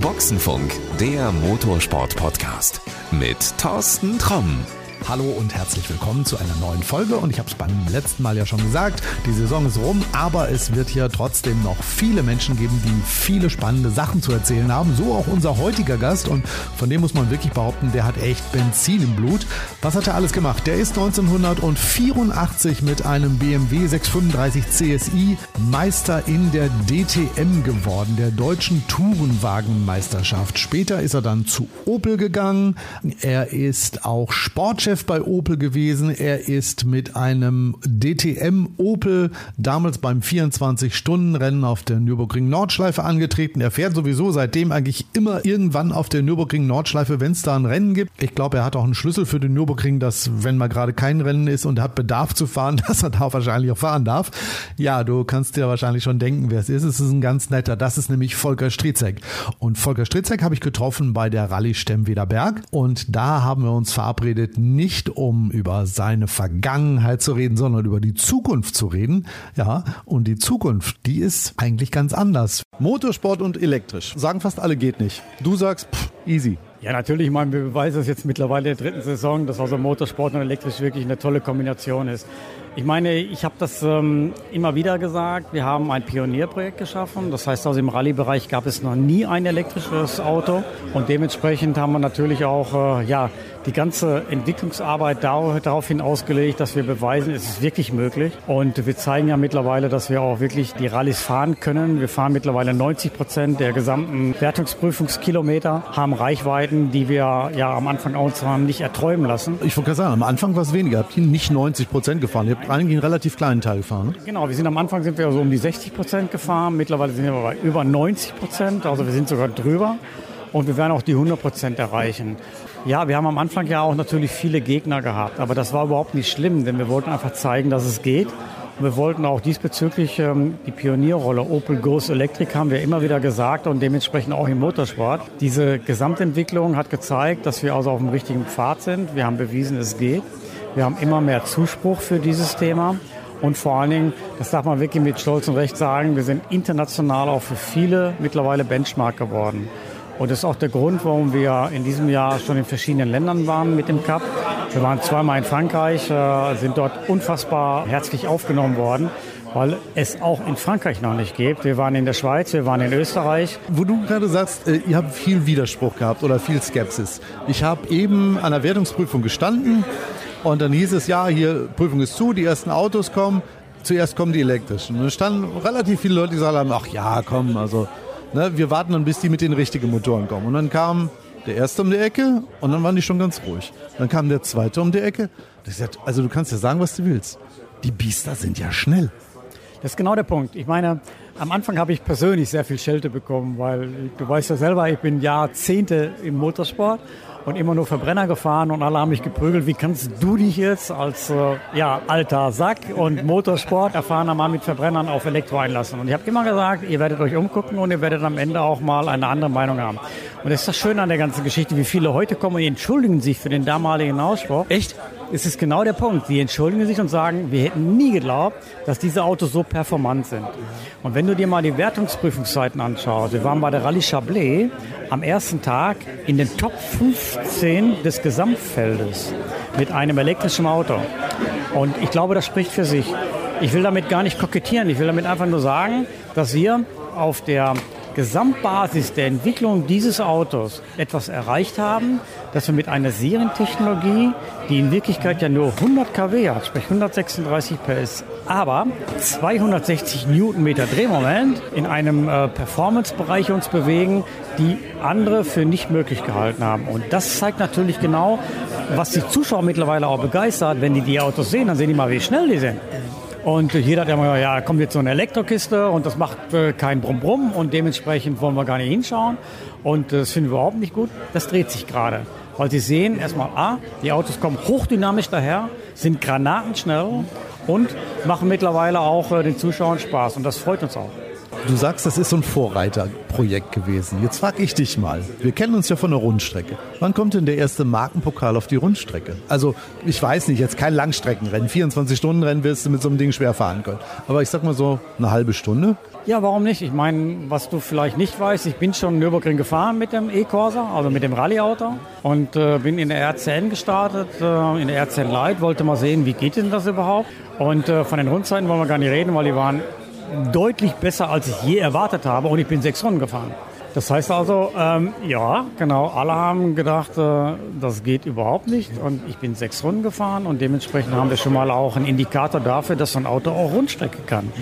Boxenfunk, der Motorsport-Podcast mit Thorsten Tromm. Hallo und herzlich willkommen zu einer neuen Folge. Und ich habe es beim letzten Mal ja schon gesagt, die Saison ist rum, aber es wird hier trotzdem noch viele Menschen geben, die viele spannende Sachen zu erzählen haben. So auch unser heutiger Gast. Und von dem muss man wirklich behaupten, der hat echt Benzin im Blut. Was hat er alles gemacht? Der ist 1984 mit einem BMW 635 CSI Meister in der DTM geworden, der deutschen Tourenwagenmeisterschaft. Später ist er dann zu Opel gegangen. Er ist auch Sportchef Chef bei Opel gewesen. Er ist mit einem DTM Opel damals beim 24-Stunden-Rennen auf der Nürburgring Nordschleife angetreten. Er fährt sowieso seitdem eigentlich immer irgendwann auf der Nürburgring Nordschleife, wenn es da ein Rennen gibt. Ich glaube, er hat auch einen Schlüssel für den Nürburgring, dass wenn mal gerade kein Rennen ist und er hat Bedarf zu fahren, dass er da wahrscheinlich auch fahren darf. Ja, du kannst dir wahrscheinlich schon denken, wer es ist. Es ist ein ganz netter. Das ist nämlich Volker Stritzek. Und Volker Stritzek habe ich getroffen bei der Rallye Stemmweder Berg. Und da haben wir uns verabredet, nicht um über seine Vergangenheit zu reden, sondern über die Zukunft zu reden. Ja, und die Zukunft, die ist eigentlich ganz anders. Motorsport und elektrisch. Sagen fast alle geht nicht. Du sagst, pff, easy. Ja, natürlich. Ich meine, wir beweisen es jetzt mittlerweile in der dritten Saison, dass also Motorsport und elektrisch wirklich eine tolle Kombination ist. Ich meine, ich habe das ähm, immer wieder gesagt. Wir haben ein Pionierprojekt geschaffen. Das heißt, also im Rallye-Bereich gab es noch nie ein elektrisches Auto. Und dementsprechend haben wir natürlich auch äh, ja, die ganze Entwicklungsarbeit daraufhin ausgelegt, dass wir beweisen, es ist wirklich möglich. Und wir zeigen ja mittlerweile, dass wir auch wirklich die Rallyes fahren können. Wir fahren mittlerweile 90 Prozent der gesamten Wertungsprüfungskilometer, haben Reichweiten, die wir ja am Anfang uns haben nicht erträumen lassen. Ich wollte gerade sagen, am Anfang war es weniger. Habt ihr nicht 90 Prozent gefahren? Ihr eigentlich einen relativ kleinen Teil gefahren. Ne? Genau, wir sind am Anfang sind wir so um die 60 Prozent gefahren. Mittlerweile sind wir bei über 90 Prozent. Also wir sind sogar drüber. Und wir werden auch die 100 Prozent erreichen. Ja, wir haben am Anfang ja auch natürlich viele Gegner gehabt, aber das war überhaupt nicht schlimm, denn wir wollten einfach zeigen, dass es geht. Und wir wollten auch diesbezüglich ähm, die Pionierrolle Opel Ghost Electric haben wir immer wieder gesagt und dementsprechend auch im Motorsport. Diese Gesamtentwicklung hat gezeigt, dass wir also auf dem richtigen Pfad sind. Wir haben bewiesen, es geht. Wir haben immer mehr Zuspruch für dieses Thema. Und vor allen Dingen, das darf man wirklich mit Stolz und Recht sagen, wir sind international auch für viele mittlerweile Benchmark geworden. Und das ist auch der Grund, warum wir in diesem Jahr schon in verschiedenen Ländern waren mit dem Cup. Wir waren zweimal in Frankreich, äh, sind dort unfassbar herzlich aufgenommen worden weil es auch in Frankreich noch nicht gibt. Wir waren in der Schweiz, wir waren in Österreich. Wo du gerade sagst, äh, ihr habt viel Widerspruch gehabt oder viel Skepsis. Ich habe eben an der Wertungsprüfung gestanden und dann hieß es, ja, hier Prüfung ist zu, die ersten Autos kommen, zuerst kommen die elektrischen. Und es standen relativ viele Leute, die gesagt ach ja, komm, also Ne, wir warten dann, bis die mit den richtigen Motoren kommen. Und dann kam der erste um die Ecke und dann waren die schon ganz ruhig. Dann kam der zweite um die Ecke. Gesagt, also du kannst ja sagen, was du willst. Die Biester sind ja schnell. Das ist genau der Punkt. Ich meine, am Anfang habe ich persönlich sehr viel Schelte bekommen, weil du weißt ja selber, ich bin Jahrzehnte im Motorsport und immer nur Verbrenner gefahren und alle haben mich geprügelt. Wie kannst du dich jetzt als äh, ja, alter Sack und Motorsport erfahrener Mann mit Verbrennern auf Elektro einlassen? Und ich habe immer gesagt, ihr werdet euch umgucken und ihr werdet am Ende auch mal eine andere Meinung haben. Und das ist das Schöne an der ganzen Geschichte, wie viele heute kommen und entschuldigen sich für den damaligen Ausspruch. Echt? Es ist genau der Punkt. Die entschuldigen sich und sagen, wir hätten nie geglaubt, dass diese Autos so performant sind. Und wenn du dir mal die Wertungsprüfungszeiten anschaust, wir waren bei der Rallye Chablais am ersten Tag in den Top 15 des Gesamtfeldes mit einem elektrischen Auto. Und ich glaube, das spricht für sich. Ich will damit gar nicht kokettieren. Ich will damit einfach nur sagen, dass wir auf der Gesamtbasis der Entwicklung dieses Autos etwas erreicht haben, dass wir mit einer Serientechnologie, die in Wirklichkeit ja nur 100 kW hat, sprich 136 PS, aber 260 Newtonmeter Drehmoment in einem äh, Performance-Bereich uns bewegen, die andere für nicht möglich gehalten haben. Und das zeigt natürlich genau, was die Zuschauer mittlerweile auch begeistert. Wenn die die Autos sehen, dann sehen die mal, wie schnell die sind. Und jeder hat immer, ja, kommt jetzt so eine Elektrokiste und das macht äh, kein Brumm-Brumm und dementsprechend wollen wir gar nicht hinschauen. Und das finden wir überhaupt nicht gut. Das dreht sich gerade. Weil Sie sehen erstmal, A, die Autos kommen hochdynamisch daher, sind granatenschnell und machen mittlerweile auch äh, den Zuschauern Spaß. Und das freut uns auch. Du sagst, das ist so ein Vorreiterprojekt gewesen. Jetzt frage ich dich mal. Wir kennen uns ja von der Rundstrecke. Wann kommt denn der erste Markenpokal auf die Rundstrecke? Also, ich weiß nicht, jetzt kein Langstreckenrennen. 24 Stunden Rennen wirst du mit so einem Ding schwer fahren können. Aber ich sag mal so eine halbe Stunde. Ja, warum nicht? Ich meine, was du vielleicht nicht weißt, ich bin schon Nürburgring gefahren mit dem E-Corsa, also mit dem Rallye-Auto und äh, bin in der RCN gestartet, äh, in der RCN Light, wollte mal sehen, wie geht denn das überhaupt? Und äh, von den Rundzeiten wollen wir gar nicht reden, weil die waren deutlich besser, als ich je erwartet habe und ich bin sechs Runden gefahren. Das heißt also, ähm, ja, genau, alle haben gedacht, äh, das geht überhaupt nicht. Und ich bin sechs Runden gefahren und dementsprechend haben wir schon mal auch einen Indikator dafür, dass so ein Auto auch Rundstrecke kann.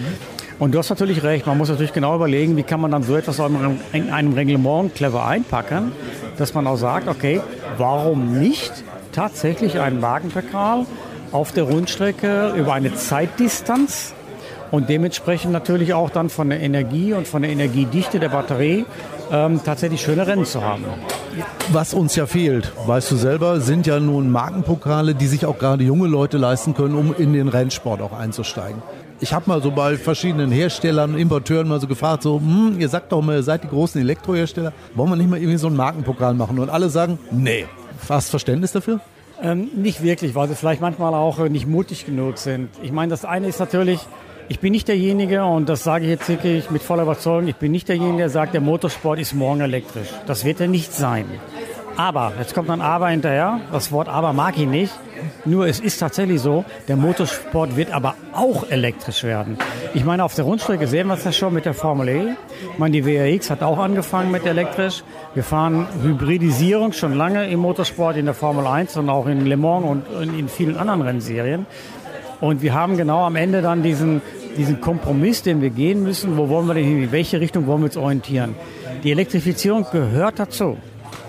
Und du hast natürlich recht, man muss natürlich genau überlegen, wie kann man dann so etwas in einem Reglement clever einpacken, dass man auch sagt, okay, warum nicht tatsächlich einen Wagenpokal auf der Rundstrecke über eine Zeitdistanz und dementsprechend natürlich auch dann von der Energie und von der Energiedichte der Batterie ähm, tatsächlich schöne Rennen zu haben. Was uns ja fehlt, weißt du selber, sind ja nun Markenpokale, die sich auch gerade junge Leute leisten können, um in den Rennsport auch einzusteigen. Ich habe mal so bei verschiedenen Herstellern und Importeuren mal so gefragt, so, hm, ihr sagt doch mal, ihr seid die großen Elektrohersteller, wollen wir nicht mal irgendwie so einen Markenpokal machen? Und alle sagen, nee. Fast Verständnis dafür? Ähm, nicht wirklich, weil sie vielleicht manchmal auch nicht mutig genug sind. Ich meine, das eine ist natürlich, ich bin nicht derjenige, und das sage ich jetzt wirklich mit voller Überzeugung, ich bin nicht derjenige, der sagt, der Motorsport ist morgen elektrisch. Das wird er nicht sein. Aber, jetzt kommt ein Aber hinterher, das Wort Aber mag ich nicht. Nur es ist tatsächlich so, der Motorsport wird aber auch elektrisch werden. Ich meine, auf der Rundstrecke sehen wir es ja schon mit der Formel E. Ich meine, die WRX hat auch angefangen mit elektrisch. Wir fahren Hybridisierung schon lange im Motorsport, in der Formel 1 und auch in Le Mans und in vielen anderen Rennserien. Und wir haben genau am Ende dann diesen, diesen Kompromiss, den wir gehen müssen. Wo wollen wir denn hin? In welche Richtung wollen wir uns orientieren? Die Elektrifizierung gehört dazu.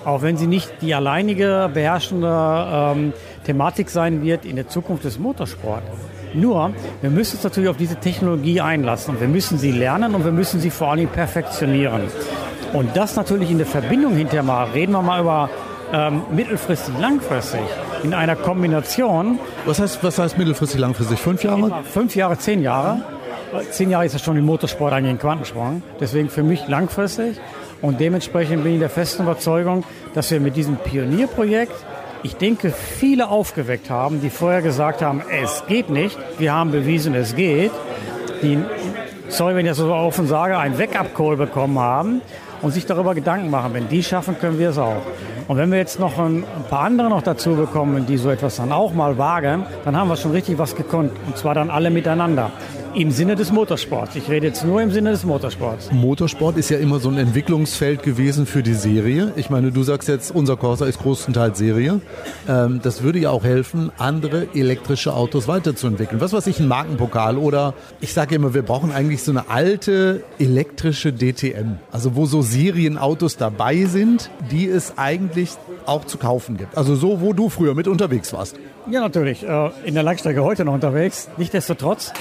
Auch wenn sie nicht die alleinige beherrschende ähm, Thematik sein wird in der Zukunft des Motorsports. Nur, wir müssen uns natürlich auf diese Technologie einlassen und wir müssen sie lernen und wir müssen sie vor allem perfektionieren. Und das natürlich in der Verbindung hinterher mal, reden wir mal über ähm, mittelfristig, langfristig, in einer Kombination. Was heißt, was heißt mittelfristig, langfristig? Fünf Jahre? Fünf Jahre, zehn Jahre. Zehn Jahre ist ja schon im Motorsport eigentlich ein Quantensprung. Deswegen für mich langfristig. Und dementsprechend bin ich der festen Überzeugung, dass wir mit diesem Pionierprojekt, ich denke, viele aufgeweckt haben, die vorher gesagt haben, es geht nicht. Wir haben bewiesen, es geht. Die, sorry, wenn ich das so offen sage, ein Wake-up-Call bekommen haben und sich darüber Gedanken machen. Wenn die schaffen, können wir es auch. Und wenn wir jetzt noch ein, paar andere noch dazu bekommen, die so etwas dann auch mal wagen, dann haben wir schon richtig was gekonnt. Und zwar dann alle miteinander. Im Sinne des Motorsports. Ich rede jetzt nur im Sinne des Motorsports. Motorsport ist ja immer so ein Entwicklungsfeld gewesen für die Serie. Ich meine, du sagst jetzt, unser Corsa ist größtenteils Serie. Ähm, das würde ja auch helfen, andere elektrische Autos weiterzuentwickeln. Was weiß ich, ein Markenpokal oder ich sage immer, wir brauchen eigentlich so eine alte elektrische DTM. Also wo so Serienautos dabei sind, die es eigentlich auch zu kaufen gibt. Also so, wo du früher mit unterwegs warst. Ja, natürlich. Äh, in der Langstrecke heute noch unterwegs. Nichtsdestotrotz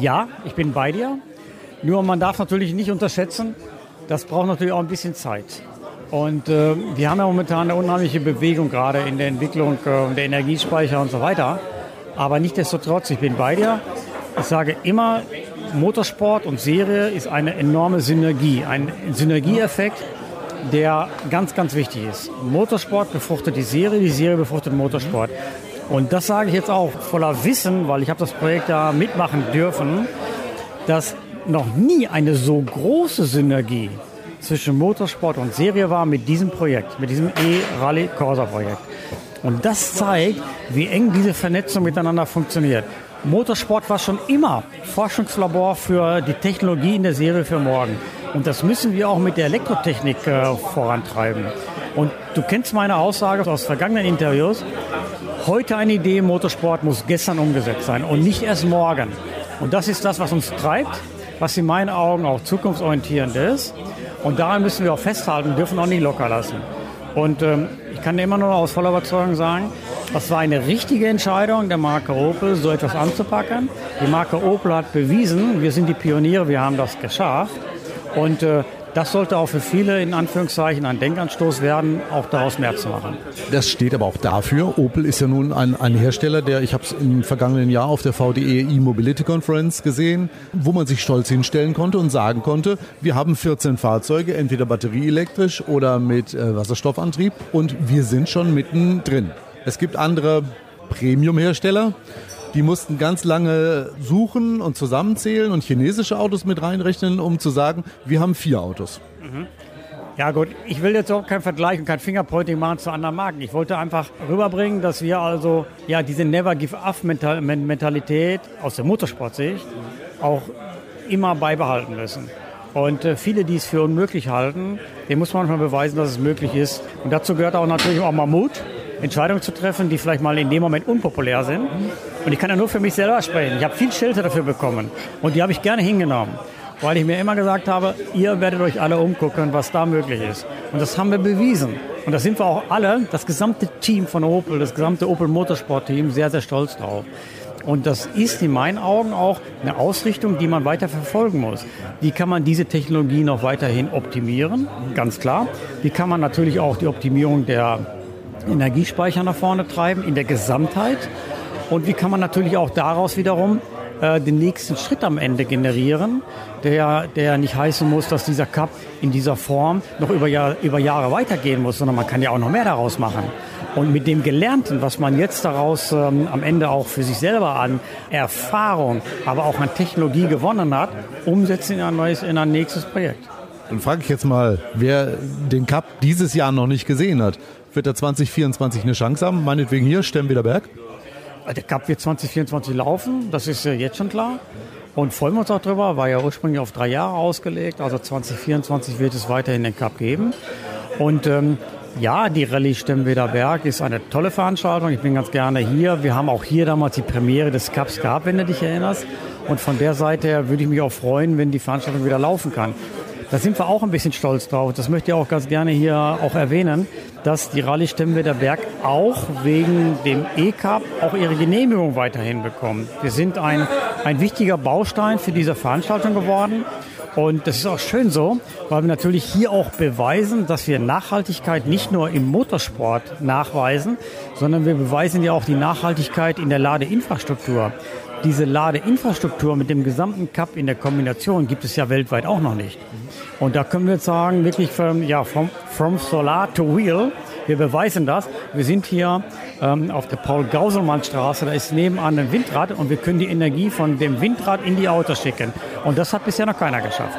ja, ich bin bei dir. Nur man darf natürlich nicht unterschätzen, das braucht natürlich auch ein bisschen Zeit. Und äh, wir haben ja momentan eine unheimliche Bewegung gerade in der Entwicklung äh, der Energiespeicher und so weiter. Aber nichtsdestotrotz, ich bin bei dir. Ich sage immer, Motorsport und Serie ist eine enorme Synergie, ein Synergieeffekt, der ganz, ganz wichtig ist. Motorsport befruchtet die Serie, die Serie befruchtet Motorsport. Und das sage ich jetzt auch voller Wissen, weil ich habe das Projekt da mitmachen dürfen, dass noch nie eine so große Synergie zwischen Motorsport und Serie war mit diesem Projekt, mit diesem E-Rally Corsa Projekt. Und das zeigt, wie eng diese Vernetzung miteinander funktioniert. Motorsport war schon immer Forschungslabor für die Technologie in der Serie für morgen. Und das müssen wir auch mit der Elektrotechnik äh, vorantreiben. Und du kennst meine Aussage aus vergangenen Interviews. Heute eine Idee im Motorsport muss gestern umgesetzt sein und nicht erst morgen. Und das ist das, was uns treibt, was in meinen Augen auch zukunftsorientierend ist. Und daran müssen wir auch festhalten, dürfen auch nicht locker lassen. Und ähm, ich kann immer nur aus voller Überzeugung sagen, das war eine richtige Entscheidung der Marke Opel, so etwas anzupacken. Die Marke Opel hat bewiesen, wir sind die Pioniere, wir haben das geschafft. Und äh, das sollte auch für viele in Anführungszeichen ein Denkanstoß werden, auch daraus mehr zu machen. Das steht aber auch dafür. Opel ist ja nun ein, ein Hersteller, der, ich habe es im vergangenen Jahr auf der VDE E-Mobility Conference gesehen, wo man sich stolz hinstellen konnte und sagen konnte, wir haben 14 Fahrzeuge, entweder batterieelektrisch oder mit äh, Wasserstoffantrieb und wir sind schon mittendrin. Es gibt andere Premium-Hersteller, die mussten ganz lange suchen und zusammenzählen und chinesische Autos mit reinrechnen, um zu sagen, wir haben vier Autos. Mhm. Ja gut, ich will jetzt auch keinen Vergleich und kein Fingerpointing machen zu anderen Marken. Ich wollte einfach rüberbringen, dass wir also ja diese Never Give Up Mentalität aus der Motorsportsicht auch immer beibehalten müssen. Und äh, viele, die es für unmöglich halten, dem muss man manchmal beweisen, dass es möglich ist. Und dazu gehört auch natürlich auch mal Mut, Entscheidungen zu treffen, die vielleicht mal in dem Moment unpopulär sind. Und ich kann ja nur für mich selber sprechen. Ich habe viel Schelte dafür bekommen und die habe ich gerne hingenommen, weil ich mir immer gesagt habe, ihr werdet euch alle umgucken, was da möglich ist. Und das haben wir bewiesen. Und da sind wir auch alle, das gesamte Team von Opel, das gesamte Opel Motorsport Team, sehr, sehr stolz drauf. Und das ist in meinen Augen auch eine Ausrichtung, die man weiter verfolgen muss. Wie kann man diese Technologie noch weiterhin optimieren? Ganz klar. Wie kann man natürlich auch die Optimierung der Energiespeicher nach vorne treiben in der Gesamtheit? Und wie kann man natürlich auch daraus wiederum äh, den nächsten Schritt am Ende generieren, der, der nicht heißen muss, dass dieser Cup in dieser Form noch über, Jahr, über Jahre weitergehen muss, sondern man kann ja auch noch mehr daraus machen. Und mit dem Gelernten, was man jetzt daraus ähm, am Ende auch für sich selber an Erfahrung, aber auch an Technologie gewonnen hat, umsetzen in ein neues, in ein nächstes Projekt. Dann frage ich jetzt mal, wer den Cup dieses Jahr noch nicht gesehen hat, wird er 2024 eine Chance haben? Meinetwegen hier, Stemmwieder Berg? Der Cup wird 2024 laufen, das ist jetzt schon klar. Und freuen wir uns auch drüber, war ja ursprünglich auf drei Jahre ausgelegt. Also 2024 wird es weiterhin den Cup geben. Und ähm, ja, die Rallye Stemmweder Berg ist eine tolle Veranstaltung. Ich bin ganz gerne hier. Wir haben auch hier damals die Premiere des Cups gehabt, wenn du dich erinnerst. Und von der Seite her würde ich mich auch freuen, wenn die Veranstaltung wieder laufen kann. Da sind wir auch ein bisschen stolz drauf. Das möchte ich auch ganz gerne hier auch erwähnen, dass die Rallye Stemmweder Berg auch wegen dem E-Cup auch ihre Genehmigung weiterhin bekommt. Wir sind ein, ein wichtiger Baustein für diese Veranstaltung geworden. Und das ist auch schön so, weil wir natürlich hier auch beweisen, dass wir Nachhaltigkeit nicht nur im Motorsport nachweisen, sondern wir beweisen ja auch die Nachhaltigkeit in der Ladeinfrastruktur. Diese Ladeinfrastruktur mit dem gesamten Cup in der Kombination gibt es ja weltweit auch noch nicht. Und da können wir jetzt sagen, wirklich from, ja, from, from Solar to Wheel, wir beweisen das. Wir sind hier ähm, auf der Paul-Gauselmann-Straße, da ist nebenan ein Windrad und wir können die Energie von dem Windrad in die Autos schicken. Und das hat bisher noch keiner geschafft.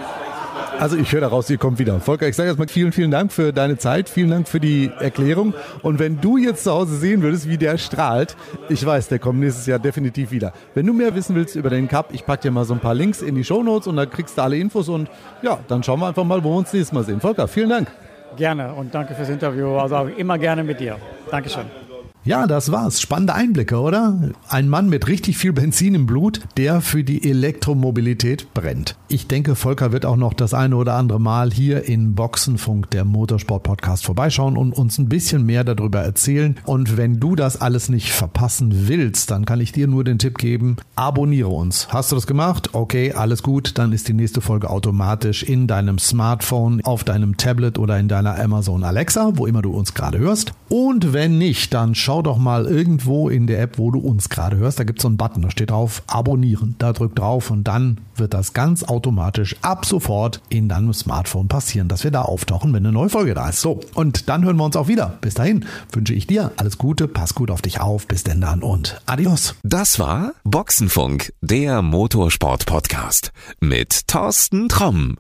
Also ich höre daraus, ihr kommt wieder. Volker, ich sage erstmal vielen, vielen Dank für deine Zeit, vielen Dank für die Erklärung. Und wenn du jetzt zu Hause sehen würdest, wie der strahlt, ich weiß, der kommt nächstes Jahr definitiv wieder. Wenn du mehr wissen willst über den Cup, ich packe dir mal so ein paar Links in die Shownotes und dann kriegst du alle Infos und ja, dann schauen wir einfach mal, wo wir uns nächstes Mal sehen. Volker, vielen Dank. Gerne und danke fürs Interview. Also immer gerne mit dir. Dankeschön. Ja, das war's. Spannende Einblicke, oder? Ein Mann mit richtig viel Benzin im Blut, der für die Elektromobilität brennt. Ich denke, Volker wird auch noch das eine oder andere Mal hier in Boxenfunk, der Motorsport-Podcast, vorbeischauen und uns ein bisschen mehr darüber erzählen. Und wenn du das alles nicht verpassen willst, dann kann ich dir nur den Tipp geben, abonniere uns. Hast du das gemacht? Okay, alles gut. Dann ist die nächste Folge automatisch in deinem Smartphone, auf deinem Tablet oder in deiner Amazon Alexa, wo immer du uns gerade hörst. Und wenn nicht, dann schau doch mal irgendwo in der App, wo du uns gerade hörst. Da gibt es so einen Button, da steht drauf Abonnieren. Da drück drauf und dann wird das ganz automatisch ab sofort in deinem Smartphone passieren, dass wir da auftauchen, wenn eine neue Folge da ist. So, und dann hören wir uns auch wieder. Bis dahin wünsche ich dir alles Gute, pass gut auf dich auf, bis denn dann und adios. Das war Boxenfunk, der Motorsport-Podcast mit Thorsten Tromm.